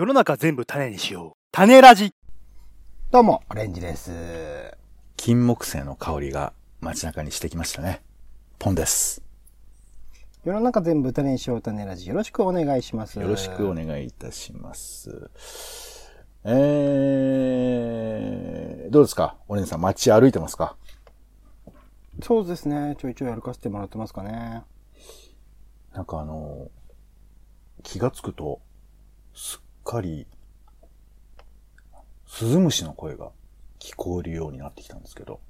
世の中全部種にしよう。種ラジどうも、オレンジです。金木犀の香りが街中にしてきましたね。ポンです。世の中全部種にしよう種ラジよろしくお願いします。よろしくお願いいたします。えー、どうですか？オレンジさん街歩いてますか？そうですね。ちょいちょい歩かせてもらってますかね。なんかあの、気がつくと、すっかり、スズムシの声が聞こえるようになってきたんですけど。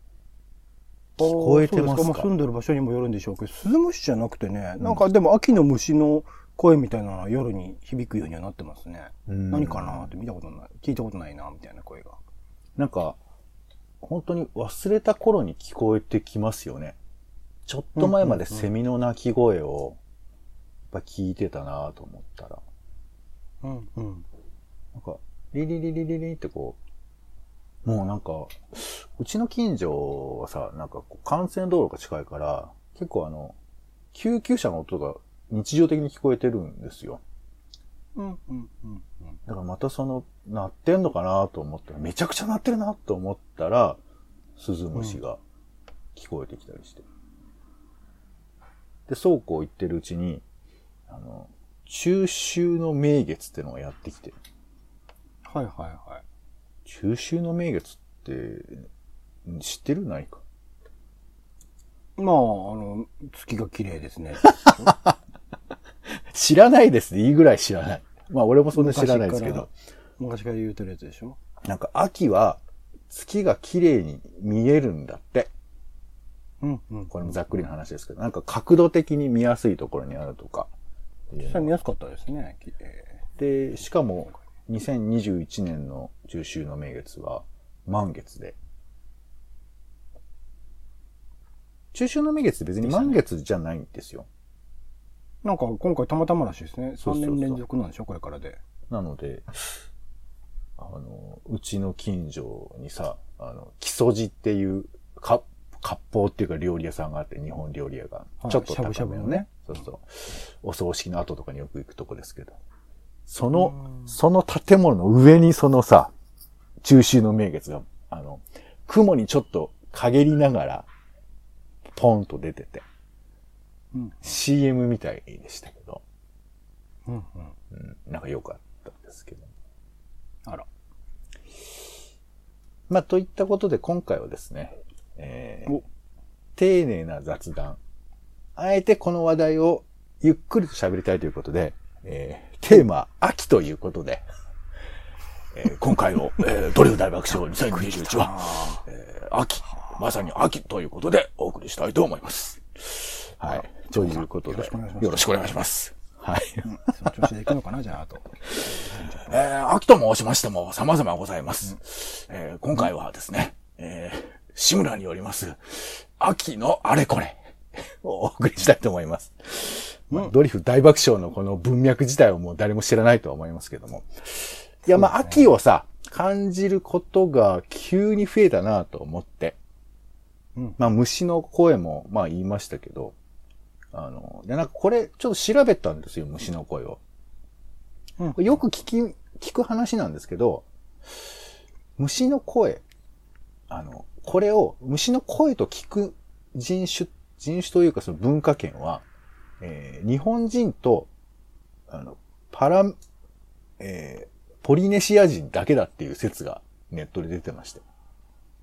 聞こえてますか？まあ住んでる場所にもよるんでしょうけど、スズムシじゃなくてね、なんかでも秋の虫の声みたいなのは夜に響くようにはなってますね。うん何かなって見たことない、聞いたことないな、みたいな声が。なんか、本当に忘れた頃に聞こえてきますよね。ちょっと前までセミの鳴き声を、やっぱ聞いてたなと思ったら、うん、うん。なんか、リリリリリリってこう、もうなんか、うちの近所はさ、なんかこう幹線道路が近いから、結構あの、救急車の音が日常的に聞こえてるんですよ。うん、うん、うん。うんだからまたその、鳴ってんのかなと思ったら、めちゃくちゃ鳴ってるなと思ったら、スズムシが聞こえてきたりして。で、そうこう言ってるうちに、あの、中秋の名月ってのがやってきて、はい、はい、はい。中秋の名月って、知ってる？何かまあ、あの、月が綺麗ですね。知らないですね。いいぐらい知らない。まあ俺もそんな知らないですけど。昔から言うてるやつでしょ？なんか秋は月が綺麗に見えるんだって。うん、うん。これもざっくりな話ですけど、なんか角度的に見やすいところにあるとか。実際見やすかったですね。で、しかも2021年の中秋の名月は満月で。中秋の名月って別に満月じゃないんですよ。なんか今回たまたまらしいですね。3そうそうそう年連続なんでしょ？これからで。なので、あの、うちの近所にさ、あの、木曽路っていう、か、割烹っていうか料理屋さんがあって、日本料理屋が。はいちょっと高めのね。しゃぶしゃぶのねそうそう。お葬式の後とかによく行くとこですけど。その、その建物の上にそのさ、中秋の名月が、あの、雲にちょっと陰りながら、ポンと出てて、うん。CM みたいでしたけど、うん、うん。うん、なんか良かったですけど。あら。まあ、といったことで今回はですね、えーお丁寧な雑談。あえてこの話題をゆっくりと喋りたいということで、えーテーマ、秋ということで、えー今回の、えードリフ大爆笑2021は、えー秋、まさに秋ということでお送りしたいと思います。はい。ということで、よろしくお願いします。はい。その調子でいくのかなじゃあ、あと。えー、秋と申しましても様々ございます。えー今回はですね、えー、志村によります、秋のあれこれをお送りしたいと思います。まあドリフ大爆笑のこの文脈自体はもう誰も知らないとは思いますけども。いや、まあ、秋をさ、感じることが急に増えたなと思って。うんまあ、虫の声も、まあ言いましたけど、あの、で、なんかこれ、ちょっと調べたんですよ、虫の声を。うんよく聞き、聞く話なんですけど、虫の声、あの、これを、虫の声と聞く人種、人種というかその文化圏は、えー日本人と、あの、パラ、えーポリネシア人だけだっていう説がネットで出てまして。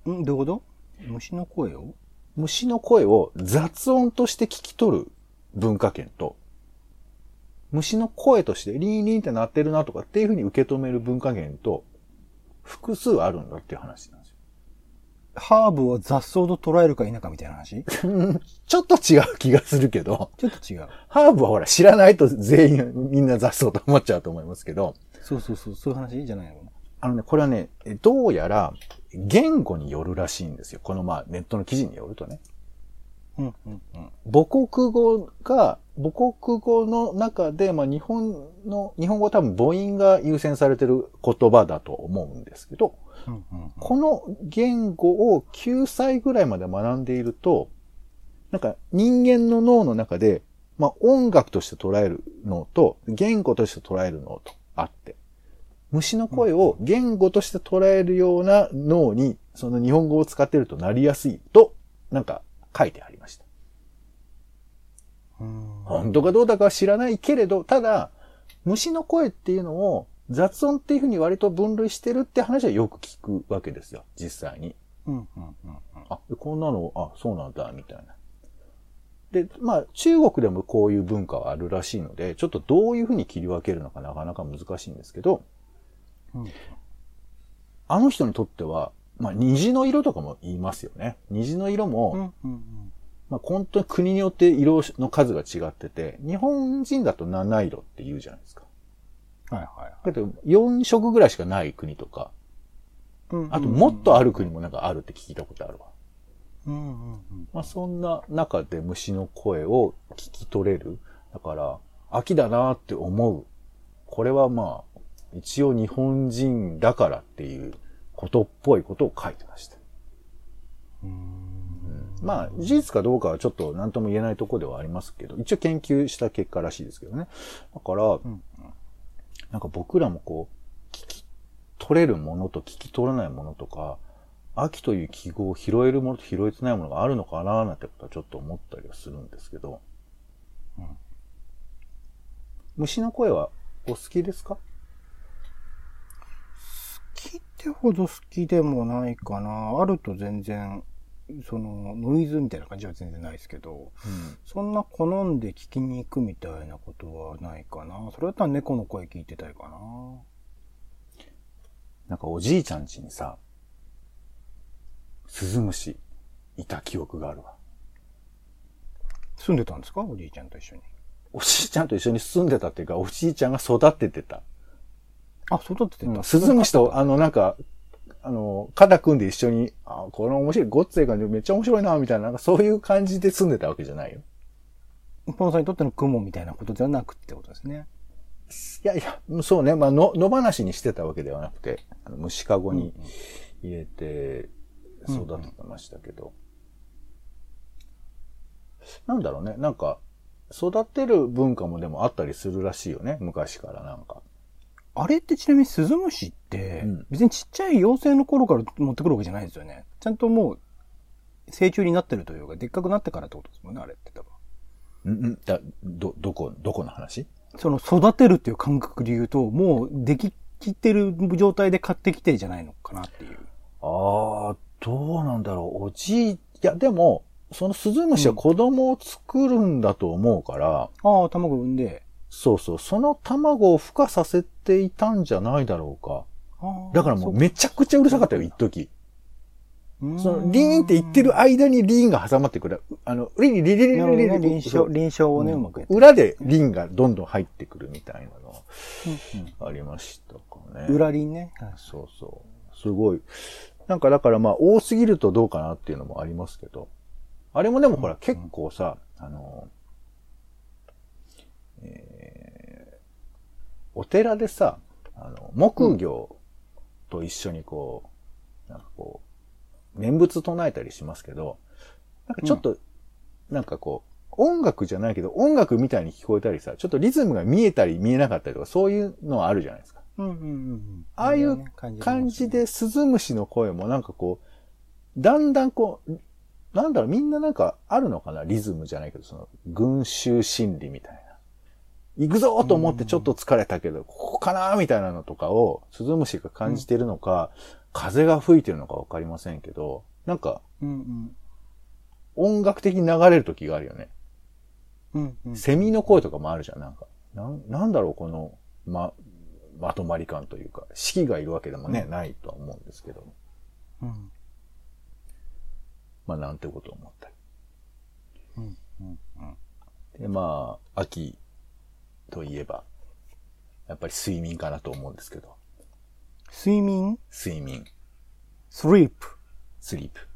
ん？どういうこと？虫の声を？虫の声を雑音として聞き取る文化圏と、虫の声としてリンリンって鳴ってるなとかっていうふうに受け止める文化圏と、複数あるんだっていう話。ハーブを雑草と捉えるか否かみたいな話？ちょっと違う気がするけど、ちょっと違う。ハーブはほら知らないと全員みんな雑草と思っちゃうと思いますけど、そうそうそう、そういう話じゃないのあのね、これはね、どうやら言語によるらしいんですよ。このまあネットの記事によるとね。うん、うん、母国語が、母国語の中で、まあ日本の、日本語は多分母音が優先されてる言葉だと思うんですけど、この言語を9歳ぐらいまで学んでいると、なんか人間の脳の中で、まあ音楽として捉える脳と言語として捉える脳とあって、虫の声を言語として捉えるような脳に、その日本語を使ってるとなりやすいと、なんか書いてありました。うん本当かどうだかは知らないけれど、ただ、虫の声っていうのを雑音っていうふうに割と分類してるって話はよく聞くわけですよ、実際に。うんうんうんうんあ、こんなの、あ、そうなんだ、みたいな。で、まあ、中国でもこういう文化はあるらしいので、ちょっとどういうふうに切り分けるのかなかなか難しいんですけど、うんあの人にとっては、まあ、虹の色とかも言いますよね。虹の色も、うんうんまあ、本当に国によって色の数が違ってて、日本人だと七色って言うじゃないですか。はいはいだけど、4色ぐらいしかない国とか、はい。あともっとある国もなんかあるって聞いたことあるわ。うんうんうん。まあ、そんな中で虫の声を聞き取れる。だから、秋だなって思う。これはまあ、一応日本人だからっていうことっぽいことを書いてました。まあ、事実かどうかはちょっと何とも言えないところではありますけど、一応研究した結果らしいですけどね。だから、んなんか僕らもこう、聞き取れるものと聞き取れないものとか、秋という記号を拾えるものと拾えてないものがあるのかななんてことはちょっと思ったりはするんですけど。虫の声はお好きですか？好きってほど好きでもないかな。あると全然、その、ノイズみたいな感じは全然ないですけど、そんな好んで聞きに行くみたいなことはないかな。それだったら猫の声聞いてたいかな。なんかおじいちゃん家にさ、スズムシいた記憶があるわ。住んでたんですか？おじいちゃんと一緒に。おじいちゃんと一緒に住んでたっていうか、おじいちゃんが育ててた。あ、育ててた。スズムシと、あの、なんか、あの、肩組んで一緒に、あ、これ面白い、ごっつええ感じでめっちゃ面白いな、みたいな、なんかそういう感じで住んでたわけじゃないよ。ポンさんにとっての雲みたいなことではなくってことですね。いやいや、そうね、まあ、の、野放しにしてたわけではなくて、あの虫かごに入れて育ててましたけど。なんだろうね、なんか、育てる文化もでもあったりするらしいよね、昔からなんか。あれってちなみにスズムシっ別にちっちゃい妖精の頃から持ってくるわけじゃないですよね。ちゃんともう、成虫になってるというか、でっかくなってからってことですもんね、あれって多分。うん、うん、だ、ど、どこ、どこの話？その育てるっていう感覚で言うと、もうでききってる状態で買ってきてじゃないのかなっていう。ああ、どうなんだろう。おじい、いや、でも、そのスズムシは子供を作るんだと思うから、ああ、卵産んで。そうそう、その卵を孵化させていたんじゃないだろうか。だからもうめちゃくちゃうるさかったよ、一時。そその、リーンって言ってる間にリーンが挟まってくる。あの、リリリリリリリリ臨リ床、臨床をね、うまく。裏でリンがどんどん入ってくるみたいなのありましたかね。裏輪ね。はいそうそう。すごい。なんかだからまあ多すぎるとどうかなっていうのもありますけど。あれもでもほら結構さ、あの、えーお寺でさ、あの、木魚と一緒にこう、なんかこう、念仏唱えたりしますけど、なんかちょっと、なんかこう、音楽じゃないけど音楽みたいに聞こえたりさ、ちょっとリズムが見えたり見えなかったりとか、そういうのはあるじゃないですか。うんうんうんうん。ああいう感じで、スズムシの声もなんかこう、だんだんこう、なんだろう、みんななんかあるのかなリズムじゃないけど、その、群衆心理みたいな。行くぞと思ってちょっと疲れたけど、ここかなみたいなのとかを、スズムシが感じてるのか、風が吹いてるのかわかりませんけど、なんか、うん音楽的に流れる時があるよね。うん。うんうん。セミの声とかもあるじゃん、なんか。なん、なんだろう、この、ま、まとまり感というか、四季がいるわけでもね、ないとは思うんですけど。うんまあ、なんてことを思ったり。うんうんうん。で、まあ、秋といえば、やっぱり睡眠かなと思うんですけど。睡眠？睡眠、スリープ。スリープ。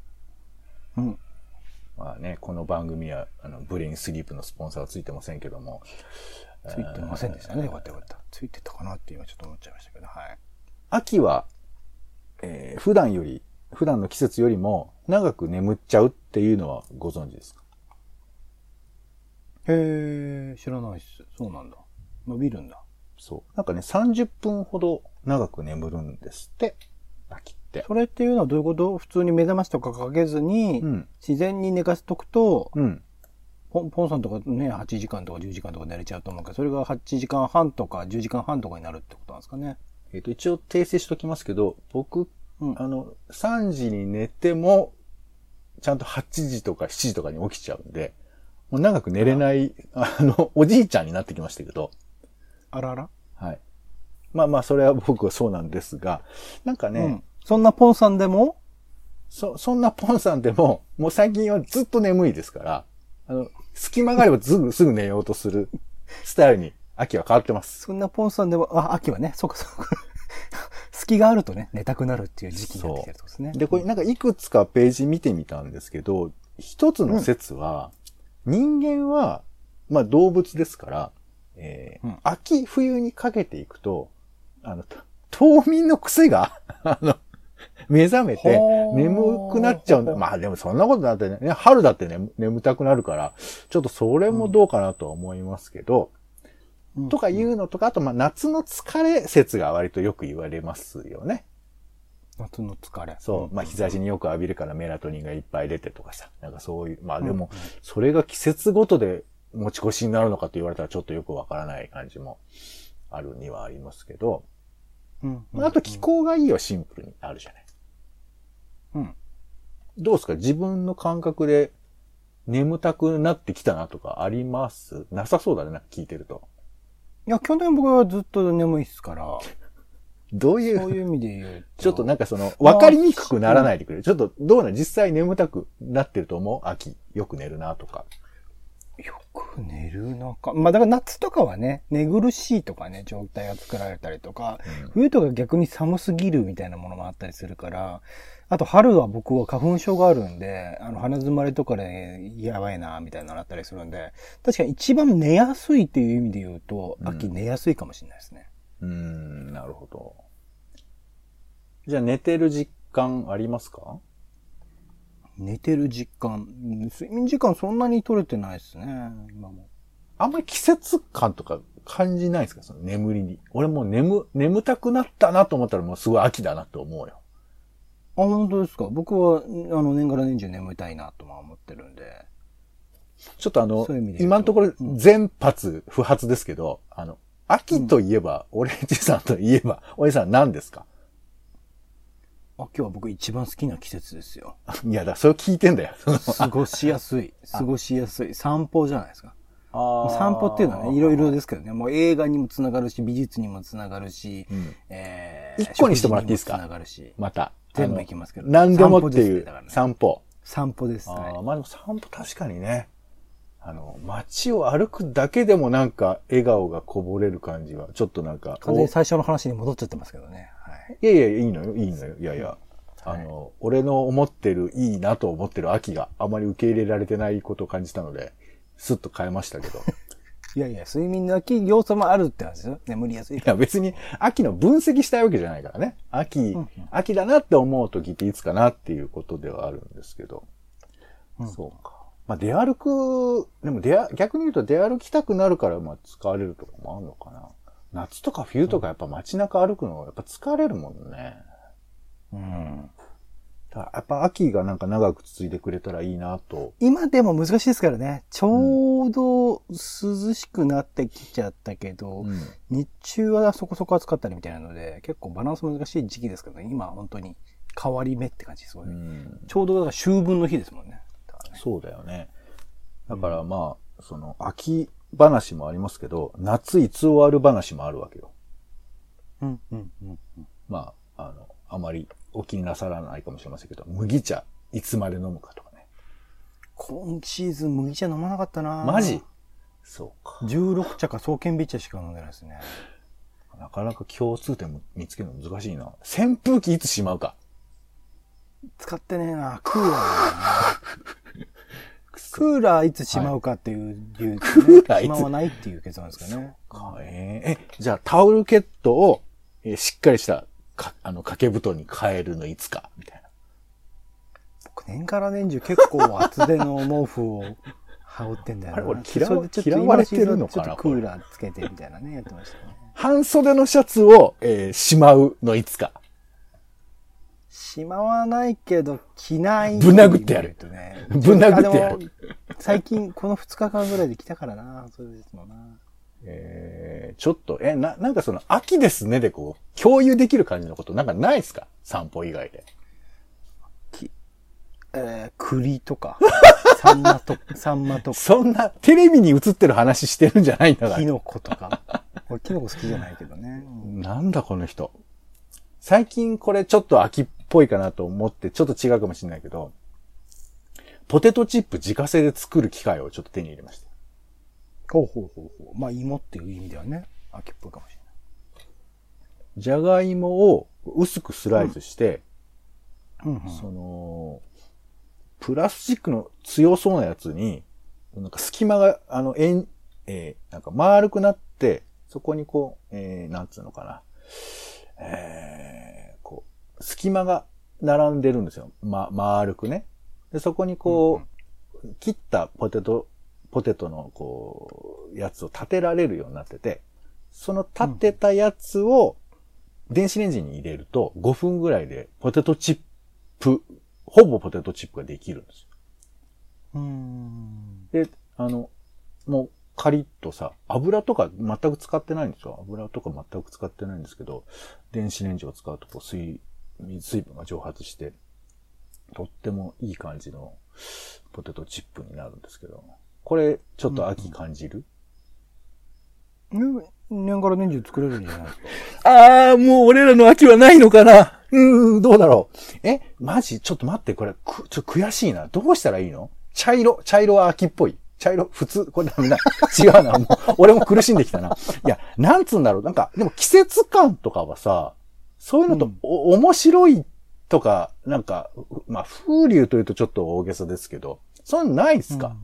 うん。まあね、この番組は、あの、ブレインスリープのスポンサーはついてませんけども。ついてませんでしたね。よかったよかった。ついてたかなって今ちょっと思っちゃいましたけど、はい。秋は、えー普段より、普段の季節よりも長く眠っちゃうっていうのはご存知ですか？へえ、知らないっす。そうなんだ。伸びるんだ。そう。なんかね、30分ほど長く眠るんですって、秋って。それっていうのはどういうこと？普通に目覚ましとかかけずに、うん。自然に寝かせとくと、うん。ポンポンさんとかね、8時間とか10時間とか寝れちゃうと思うけど、それが8時間半とか10時間半とかになるってことなんですかね。えっ、と、一応訂正しときますけど、僕、うんあの、3時に寝ても、ちゃんと8時とか7時とかに起きちゃうんで、もう長く寝れない、あの、おじいちゃんになってきましたけど、あらあら、はい。まあまあ、それは僕はそうなんですが、なんかね、うん。そんなポンさんでも、そ、そんなポンさんでも、もう最近はずっと眠いですから、あの、隙間があればすぐ、すぐ寝ようとするスタイルに秋は変わってます。そんなポンさんでも、あ、秋はね、そうかそうか。隙があるとね、寝たくなるっていう時期になってきてるとですね。で、これなんかいくつかページ見てみたんですけど、一つの説は、人間は、まあ動物ですから、えーうん秋冬にかけていくと、あの、と冬眠の癖が、あの、目覚めて眠くなっちゃうんだ。まあでもそんなことだってね、春だってね、眠たくなるから、ちょっとそれもどうかなとは思いますけど、うんとかいうのとか、あとまあ夏の疲れ説が割とよく言われますよね。夏の疲れ。そう。まあ、日差しによく浴びるからメラトニンがいっぱい出てとかさ。なんかそういう、まあでもそれが季節ごとで持ち越しになるのかと言われたらちょっとよくわからない感じもあるにはありますけど、うん。まああと気候がいいはシンプルにあるじゃない。うん。どうですか？自分の感覚で眠たくなってきたなとかあります？なさそうだね、なんか聞いてると。いや、去年僕はずっと眠いっすから、どういそうう、いう意味で言うと。ちょっとなんかその、わかりにくくならないでくれ。ちょっとどうなの？実際眠たくなってると思う？秋、よく寝るなとか。よく寝るのか。まあだから夏とかはね、寝苦しいとかね、状態が作られたりとか、冬とか逆に寒すぎるみたいなものもあったりするから、あと春は僕は花粉症があるんで、あの鼻詰まりとかでやばいな、みたいなのあったりするんで、確かに一番寝やすいっていう意味で言うと、うん秋寝やすいかもしれないですね。うーん、なるほど。じゃあ寝てる実感ありますか？寝てる実感、うん睡眠時間そんなに取れてないですね、今も。あんまり季節感とか感じないですか？その眠りに。俺もう眠、眠たくなったなと思ったらもうすごい秋だなと思うよ。あ、本当ですか？僕は、あの、年がら年中眠りたいなとは思ってるんで。ちょっとあのそういう今のところうん全発不発ですけど、あの、秋といえば、オレンジさんといえば、おじさん何ですか？あ、今日は僕一番好きな季節ですよ。いや、だ、それ聞いてんだよ。過ごしやすい。過ごしやすい。散歩じゃないですか。あ散歩っていうのはね、いろいろですけどね、もう映画にもつながるし、美術にもつながるし、うんえ一個にしてもらっていいですか？つながるし、また。全部あの行きますけど何でもっていう散歩ね散歩。です。ああ、はいまあでも散歩確かにね。あの、街を歩くだけでもなんか笑顔がこぼれる感じは、ちょっとなんか。完全に最初の話に戻っちゃってますけどね。はい。いやいや、いいのよ、いいのよ。いやいや。あの、俺の思ってる、いいなと思ってる秋があまり受け入れられてないことを感じたので、スッと変えましたけど。いやいや、睡眠の秋要素もあるって話ですよ。眠りやすいい。や別に秋の分析したいわけじゃないからね。秋、ん秋だなって思う時っていつかなっていうことではあるんですけど。うんそうか。まあ出歩く、でも出歩、逆に言うと出歩きたくなるからまあ疲れるとかもあるのかな。夏とか冬とかやっぱ街中歩くのやっぱ疲れるもんね。うん。だやっぱ秋がなんか長く続いてくれたらいいなと。今でも難しいですからね。ちょうど涼しくなってきちゃったけど、うん日中はそこそこ暑かったりみたいなので、結構バランス難しい時期ですけどね。今本当に変わり目って感じですようね。んちょうどだから秋分の日ですもんね。ねそうだよね。だからまあ、その秋話もありますけど、夏いつ終わる話もあるわけよ。うん、うん、うん。まあ、あの、あまりお気になさらないかもしれませんけど、麦茶いつまで飲むかとかね。今シーズン麦茶飲まなかったなマジ？そうか。16茶か双剣美茶しか飲んでないですね。なかなか共通点も見つけるの難しいな。扇風機いつしまうか。使ってねえなクーラーだね。クーラーいつしまうかっていう理由ですね。クーラーいつ？しまわないっていう結論ですかね。かえーえ、じゃあタオルケットを、えーしっかりしたか、あの、掛け布団に変えるのいつか、みたいな。僕年から年中結構厚手の毛布を羽織ってんだよな。あれ俺嫌わ嫌われてるのかなちょっとクーラーつけてみたいなね、やってましたね。半袖のシャツを、えーしまうのいつか。しまわないけど、着ない。ぶん殴ってやるとね。ぶん殴ってやる最近、この2日間ぐらいで来たからな、そうですのな。えー、ちょっと、え、な、なんかその、秋ですねでこう、共有できる感じのことなんかないですか？散歩以外で。えー、栗とか、サンマと、サンマとか、そんな、テレビに映ってる話してるんじゃないんだから。キノコとか。俺キノコ好きじゃないけどね。うんなんだこの人。最近これちょっと秋っぽいかなと思って、ちょっと違うかもしれないけど、ポテトチップ自家製で作る機械をちょっと手に入れました。ほうほうほうほう。まあ、芋っていう意味ではね、秋っぽいかもしれない。じゃがいもを薄くスライスして、うんうんその、プラスチックの強そうなやつに、なんか隙間が、あの、円、えーなんか丸くなって、そこにこう、えーなんつうのかな。えー隙間が並んでるんですよ。ま、丸くね。で、そこにこう、切ったポテト、ポテトのこう、やつを立てられるようになってて、その立てたやつを電子レンジに入れると5分ぐらいでポテトチップ、ほぼポテトチップができるんですよ。うーん。で、あの、もうカリッとさ、油とか全く使ってないんですよ。油とか全く使ってないんですけど、電子レンジを使うとこう水、水分が蒸発して、とってもいい感じのポテトチップになるんですけど、これちょっと秋感じる、ね年がら年中作れるんじゃないですか？ああ、もう俺らの秋はないのかなうーん、どうだろう。え、マジ？ちょっと待って、これ、く、ちょっと悔しいな。どうしたらいいの？茶色、茶色は秋っぽい。茶色、普通、これダメだ。違うな。もう、俺も苦しんできたな。いや、なんつうんだろう。なんか、でも季節感とかはさ、そういうのと、うんお、面白いとか、なんか、まあ、風流というとちょっと大げさですけど、そんなんないですか、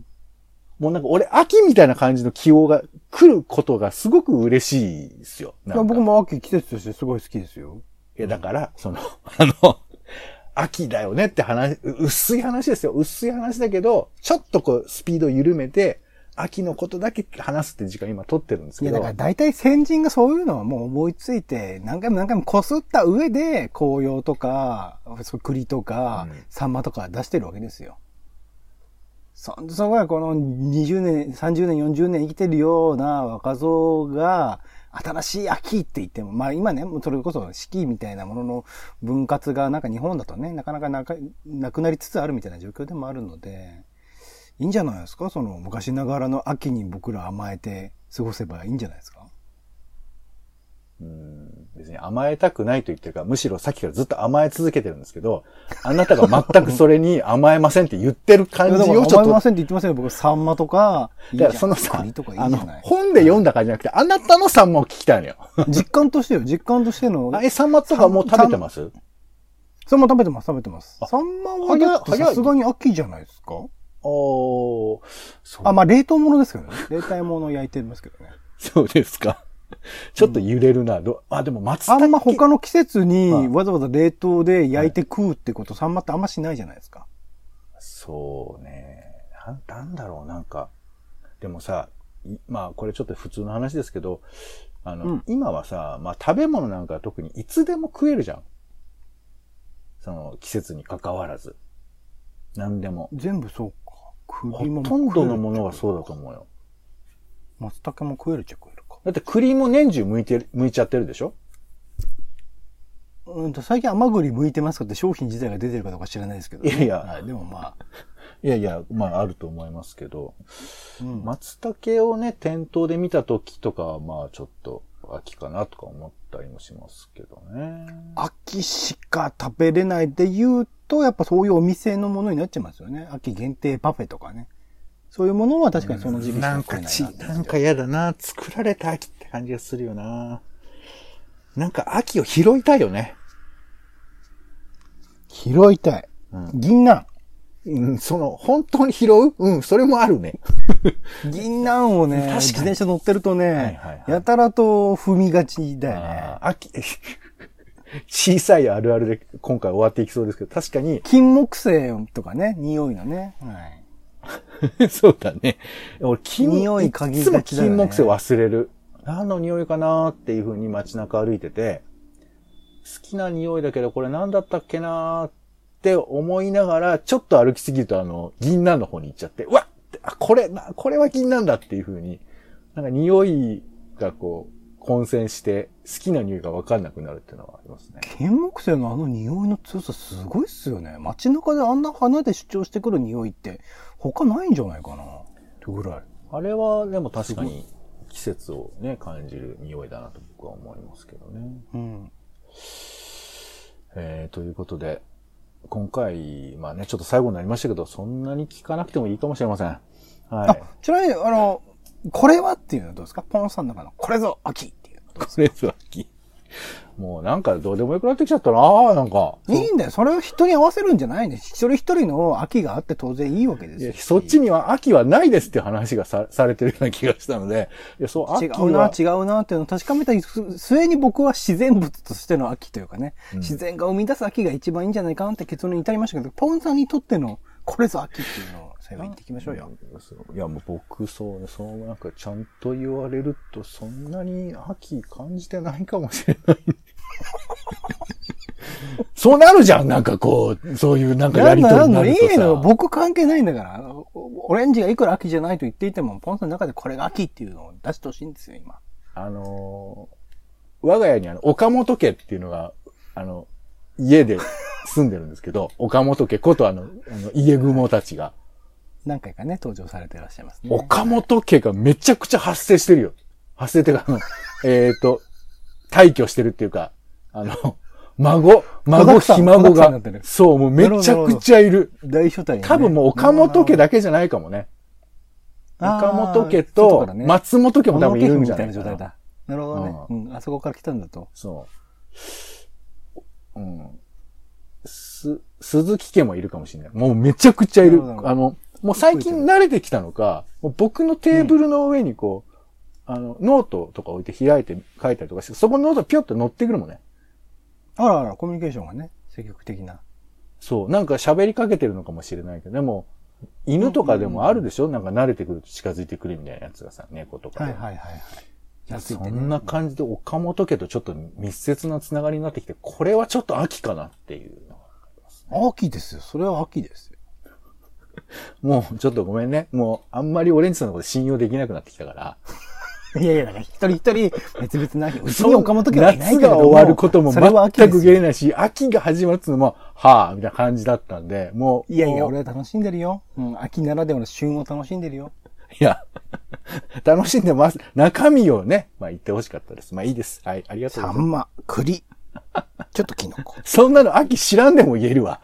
もうなんか俺、秋みたいな感じの気温が来ることがすごく嬉しいですよ。いや僕も秋季節としてすごい好きですよ。いや、だから、その、あの、秋だよねって話、う薄い話ですよ。薄い話だけど、ちょっとこう、スピードを緩めて、秋のことだけ話すって時間今取ってるんですいや、けど。だから大体先人がそういうのはもう思いついて、何回も何回もこすった上で、紅葉とか、栗とかうん、サンマとか出してるわけですよ。そ、そこがこの20年、30年、40年生きてるような若造が、新しい秋って言っても、まあ今ね、もうそれこそ四季みたいなものの分割がなんか日本だとね、なかなかなかなくなりつつあるみたいな状況でもあるので、いいんじゃないですか？その昔ながらの秋に僕ら甘えて過ごせばいいんじゃないですか？うん別に甘えたくないと言ってるか、むしろさっきからずっと甘え続けてるんですけど、あなたが全くそれに甘えませんって言ってる感じをちょっと。甘えませんって言ってませんよ。僕、サンマとか、いいじゃんだからそのさ栗とかいいあの本で読んだ感じじゃなくて、あなたのサンマを聞きたいのよ。実感としてよ、実感としての。あえ、サンマとかもう食べてます？サンマ食べてます、食べてますあ。サンマはさすがに秋じゃないですか？おー、そうあ、まあ冷凍物ですけどね。冷凍物焼いてますけどね。そうですか。ちょっと揺れるな。どあ、でも松茸。あんま他の季節にはいわざわざ冷凍で焼いて食うってこと、サンマってあんましないじゃないですか。そうね。なんなんだろう、なんか。でもさ、いまあこれちょっと普通の話ですけど、あの、うん今はさ、まあ食べ物なんかは特にいつでも食えるじゃん。その季節に関わらず。何でも。全部そう栗もとんどのものがそうだと思うよ。松茸も食えるっちゃ食えるか。だって栗も年中剥いてる、剥いちゃってるでしょ？うんと、最近甘栗剥いてますかって商品自体が出てるかどうか知らないですけど、ね。いやいやはい、でもまあ。いやいや、まああると思いますけど。うん松茸をね、店頭で見た時とかは、まあちょっと秋かなとか思ったりもしますけどね。秋しか食べれないで言うと、やっぱそういうお店のものになっちゃいますよね。秋限定パフェとかね。そういうものは確かにその時期しなんかか食えないち、なんか嫌だな。作られた秋って感じがするよな。なんか秋を拾いたいよね。拾いたい。うん銀杏。うん、その、本当に拾う？うん、それもあるね。銀杏をね、確かに自転車乗ってるとね、はいはいはいやたらと踏みがちだよね。秋、小さいあるあるで今回終わっていきそうですけど、確かに、金木犀とかね、匂いのね。はい。そうだね。俺、金、匂い嗅ぎねいつも金木犀忘れる。何の匂いかなーっていう風に街中歩いてて、好きな匂いだけどこれ何だったっけなーって思いながら、ちょっと歩きすぎるとあの、銀杏の方に行っちゃって、うわっあ、これ、な、これは銀杏だっていう風に、なんか匂いがこう、混戦して、好きな匂いがわかんなくなるっていうのはありますね。金木犀のあの匂いの強さすごいっすよね。街中であんな花で主張してくる匂いって他ないんじゃないかな。ってぐらい。あれはでも確かに季節をね、感じる匂いだなと僕は思いますけどね。うん。えー、ということで、今回、まあね、ちょっと最後になりましたけど、そんなに聞かなくてもいいかもしれません。はあい。、ちなみに、あの、これはっていうのはどうですか？ポンさんの中の、これぞ秋っていうの。これぞ秋。もうなんかどうでもよくなってきちゃったななんか。いいんだよ。それを人に合わせるんじゃないんです。一人一人の秋があって当然いいわけですよいや。そっちには秋はないですっていう話がさされてるような気がしたので、いや、そう、秋違は。うな、違うなっていうのを確かめた末に僕は自然物としての秋というかね、自然が生み出す秋が一番いいんじゃないかなって結論に至りましたけど、ポンさんにとってのこれぞ秋っていうのを最後言っていきましょうよ。いや、もう僕、そうね、そう、なんかちゃんと言われると、そんなに秋感じてないかもしれない。そうなるじゃん、なんかこう、そういうなんかやりとりにないるとさ。いの僕関係ないんだから。オレンジがいくら秋じゃないと言っていても、ポンさんの中でこれが秋っていうのを出してほしいんですよ、今。あのー我が家にあの、岡本家っていうのが、あの、家で住んでるんですけど、岡本家ことあの、あの家雲たちが。何回かね、登場されていらっしゃいますね。岡本家がめちゃくちゃ発生してるよ。発生っていうか、あの、えっと、退去してるっていうか、あの、孫、孫、ひ孫がそう、もうめちゃくちゃいる。大所帯多分もう岡本家だけじゃないかもね。岡本家と松本家も多分いるんじゃないかな。みたいな状態だ。なるほどね。うん、あそこから来たんだと。そう。うん。す、鈴木家もいるかもしれない。もうめちゃくちゃいるあの、もう最近慣れてきたのか、もう僕のテーブルの上にこう、あの、ノートとか置いて開いて書いたりとかして、そこのノートピョッと乗ってくるもんね。あらあら、コミュニケーションがね、積極的な。そう。なんか喋りかけてるのかもしれないけど、でも、犬とかでもあるでしょ、なんか慣れてくると近づいてくるみたいなやつがさ、猫とかで。はいはいはいはい。いやそんな感じで岡本家とちょっと密接なつながりになってきて、これはちょっと秋かなっていうのが秋ですよ。それは秋ですよ。もうちょっとごめんね。もうあんまりオレンジさんのこと信用できなくなってきたから。いやいや、だから一人一人別々な秋。うちに岡本家はいないけれども。夏が終わることも全く言えないし、秋が始まるっていうのも、はぁ、みたいな感じだったんで、もう。いやいや、俺は楽しんでるよ。うん、秋ならではの旬を楽しんでるよ。いや、楽しんでます。中身をね、まあ言ってほしかったです。まあいいです。はい、ありがとうございます。サンマ、栗、ちょっとキノコ。そんなの秋知らんでも言えるわ。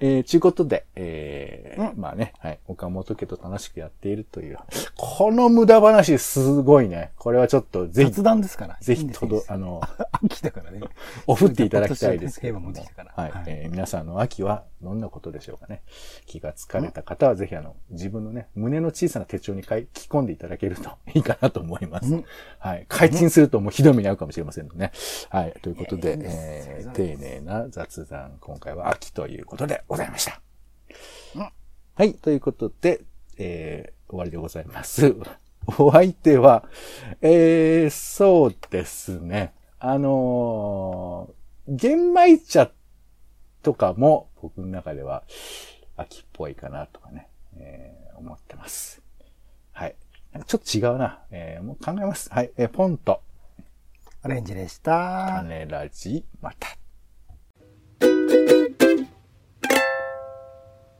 えー、ちゅうことで、えーまあね、はい、岡本家と楽しくやっているという。この無駄話すごいね。これはちょっとぜひ雑、談ですから。ぜひとど、あの、秋だからね。お振っていただきたいですけども平和持ってきたからはい、はいえー皆さんの秋はどんなことでしょうかね。気がつかれた方はぜひあの、自分のね、胸の小さな手帳に書き込んでいただけるといいかなと思います。うんはい。開陳するともうひどい目に遭うかもしれませんのでね。はい。ということで、えー丁寧な雑談、今回は秋ということでございました。うんはい。ということで、えー終わりでございます。お相手は、えー、そうですね。あのー、玄米茶とかも僕の中では秋っぽいかなとかね、えー思ってます。はい。ちょっと違うな。えーもう考えます。はい。えーポンと、オレンジでした。種ラジ、また。